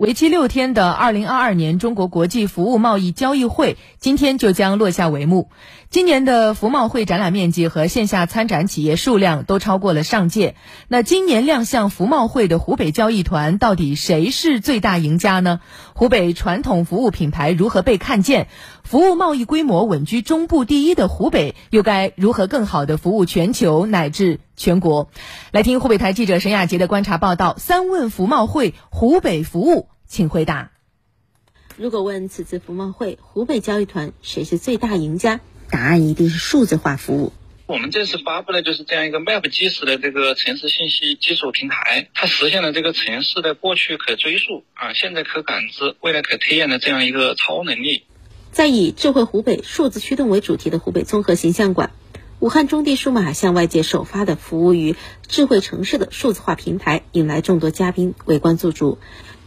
为期六天的二零二二年中国国际服务贸易交易会今天就将落下帷幕。今年的服贸会展览面积和线下参展企业数量都超过了上届。那今年亮相服贸会的湖北交易团，到底谁是最大赢家呢？湖北传统服务品牌如何被看见？服务贸易规模稳居中部第一的湖北，又该如何更好地服务全球乃至全国？来听湖北台记者沈亚杰的观察报道。三问服贸会，湖北服务。请回答。如果问此次服贸会湖北交易团谁是最大赢家，答案一定是数字化服务。我们这次发布的就是这样一个 Map 基石的这个城市信息基础平台，它实现了这个城市的过去可追溯啊，现在可感知，未来可推演的这样一个超能力。在以智慧湖北、数字驱动为主题的湖北综合形象馆，武汉中地数码向外界首发的服务于智慧城市的数字化平台，引来众多嘉宾围观驻足。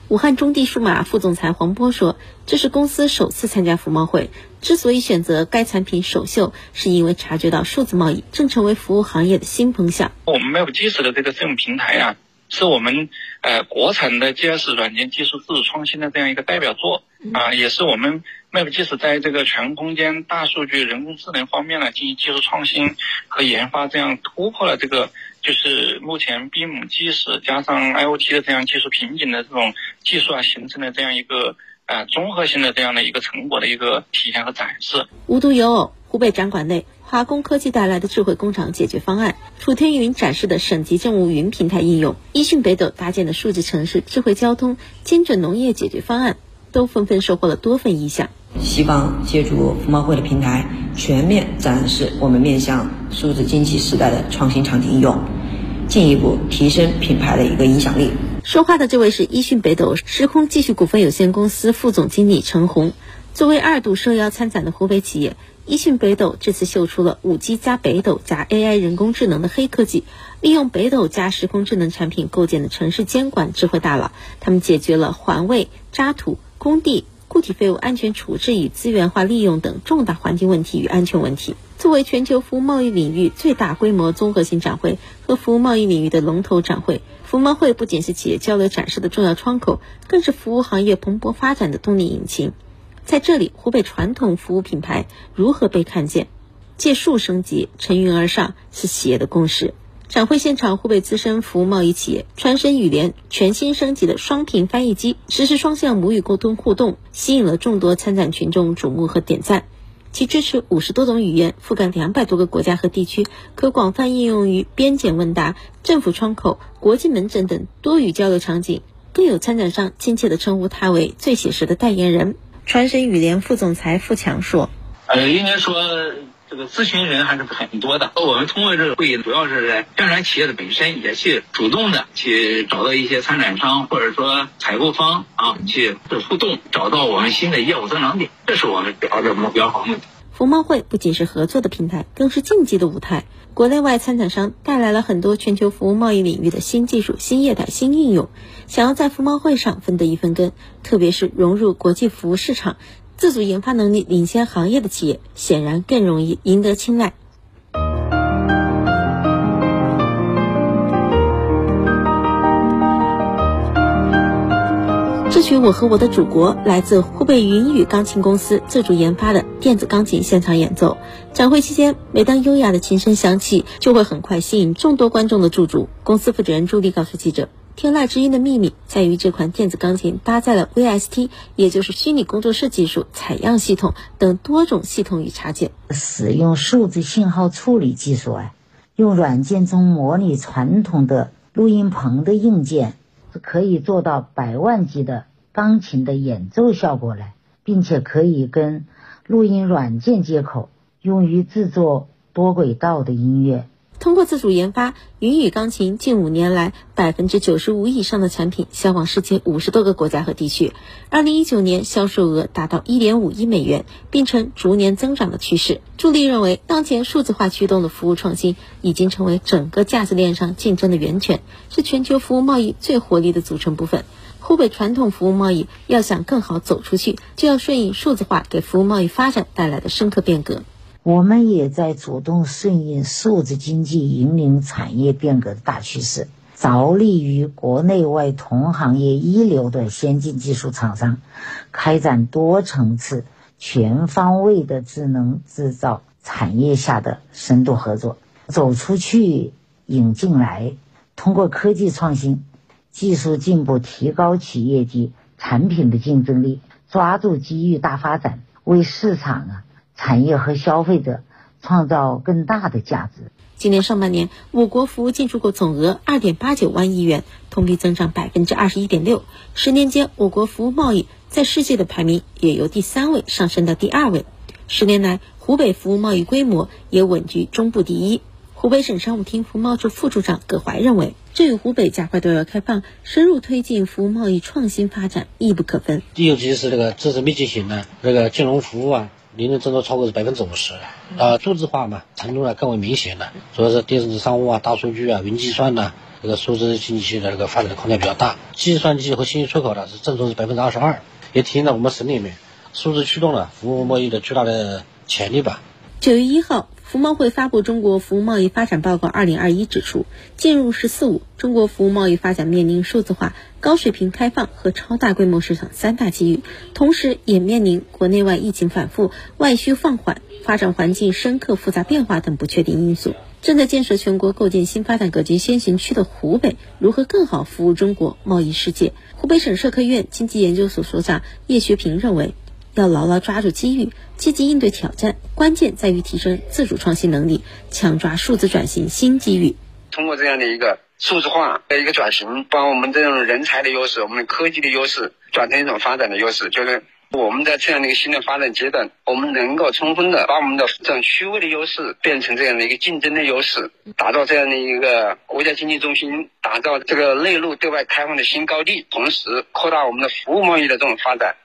武汉中地数码副总裁黄波说：“这是公司首次参加服贸会，之所以选择该产品首秀，是因为察觉到数字贸易正成为服务行业的新风向。我们 Map 基石的这个这种平台啊，是我们呃国产的 GS 软件技术自主创新的这样一个代表作啊，也是我们 Map 基石在这个全空间、大数据、人工智能方面呢进行技术创新和研发，这样突破了这个。”就是目前 BIM 基石加上 IoT 的这样技术瓶颈的这种技术啊，形成的这样一个呃综合性的这样的一个成果的一个体现和展示。无独有偶，湖北展馆内，华工科技带来的智慧工厂解决方案，楚天云展示的省级政务云平台应用，一讯北斗搭建的数字城市、智慧交通、精准农业解决方案，都纷纷收获了多份意向。希望借助服贸会的平台，全面展示我们面向数字经济时代的创新场景应用。进一步提升品牌的一个影响力。说话的这位是一讯北斗时空技术股份有限公司副总经理陈红。作为二度受邀参展的湖北企业，一讯北斗这次秀出了五 G 加北斗加 AI 人工智能的黑科技，利用北斗加时空智能产品构建的城市监管智慧大佬，他们解决了环卫、渣土、工地。固体废物安全处置与资源化利用等重大环境问题与安全问题。作为全球服务贸易领域最大规模综合性展会和服务贸易领域的龙头展会，服贸会不仅是企业交流展示的重要窗口，更是服务行业蓬勃发展的动力引擎。在这里，湖北传统服务品牌如何被看见？借数升级，乘云而上，是企业的共识。展会现场，湖北资深服务贸易企业川深语联全新升级的双屏翻译机，实时双向母语沟通互动，吸引了众多参展群众瞩目和点赞。其支持五十多种语言，覆盖两百多个国家和地区，可广泛应用于边检问答、政府窗口、国际门诊等多语交流场景。更有参展商亲切地称呼他为“最写实的代言人”。川深语联副总裁付强说：“呃，应该说。”这个咨询人还是很多的。我们通过这个会议，主要是在宣传企业的本身，也去主动的去找到一些参展商或者说采购方啊，去互动，找到我们新的业务增长点，这是我们主要的目标和目的。服贸会不仅是合作的平台，更是竞技的舞台。国内外参展商带来了很多全球服务贸易领域的新技术、新业态、新应用。想要在服贸会上分得一分羹，特别是融入国际服务市场。自主研发能力领先行业的企业，显然更容易赢得青睐。这曲《我和我的祖国》来自湖北云雨钢琴公司自主研发的电子钢琴现场演奏。展会期间，每当优雅的琴声响起，就会很快吸引众多观众的驻足。公司负责人朱莉告诉记者。天籁之音的秘密在于这款电子钢琴搭载了 VST，也就是虚拟工作室技术、采样系统等多种系统与插件。使用数字信号处理技术啊，用软件中模拟传统的录音棚的硬件，可以做到百万级的钢琴的演奏效果来，并且可以跟录音软件接口，用于制作多轨道的音乐。通过自主研发，云雨钢琴近五年来，百分之九十五以上的产品销往世界五十多个国家和地区。二零一九年销售额达到一点五亿美元，并呈逐年增长的趋势。朱莉认为，当前数字化驱动的服务创新已经成为整个价值链上竞争的源泉，是全球服务贸易最活力的组成部分。湖北传统服务贸易要想更好走出去，就要顺应数字化给服务贸易发展带来的深刻变革。我们也在主动顺应数字经济引领产业变革的大趋势，着力于国内外同行业一流的先进技术厂商，开展多层次、全方位的智能制造产业下的深度合作，走出去，引进来，通过科技创新、技术进步，提高企业及产品的竞争力，抓住机遇大发展，为市场啊、产业和消费者创造更大的价值。今年上半年，我国服务进出口总额二点八九万亿元，同比增长百分之二十一点六。十年间，我国服务贸易在世界的排名也由第三位上升到第二位。十年来，湖北服务贸易规模也稳居中部第一。湖北省商务厅服贸处副处长葛怀认为，这与湖北加快对外开放、深入推进服务贸易创新发展密不可分。尤其是这个知识密集型的这个金融服务啊。年龄增长超过是百分之五十，啊，数字化嘛程度呢更为明显了，主要是电子商务啊、大数据啊、云计算呐，这个数字经济的这个发展的空间比较大。计算机和信息出口呢是增速是百分之二十二，也体现了我们省里面数字驱动了服务贸易的巨大的潜力吧。九月一号。服贸会发布《中国服务贸易发展报告（二零二一）》，指出，进入“十四五”，中国服务贸易发展面临数字化、高水平开放和超大规模市场三大机遇，同时也面临国内外疫情反复、外需放缓、发展环境深刻复杂变化等不确定因素。正在建设全国、构建新发展格局先行区的湖北，如何更好服务中国贸易世界？湖北省社科院经济研究所所长叶学平认为。要牢牢抓住机遇，积极应对挑战，关键在于提升自主创新能力，抢抓数字转型新机遇。通过这样的一个数字化的一个转型，把我们这种人才的优势、我们的科技的优势转成一种发展的优势，就是我们在这样的一个新的发展阶段，我们能够充分的把我们的这种区位的优势变成这样的一个竞争的优势，打造这样的一个国家经济中心，打造这个内陆对外开放的新高地，同时扩大我们的服务贸易的这种发展。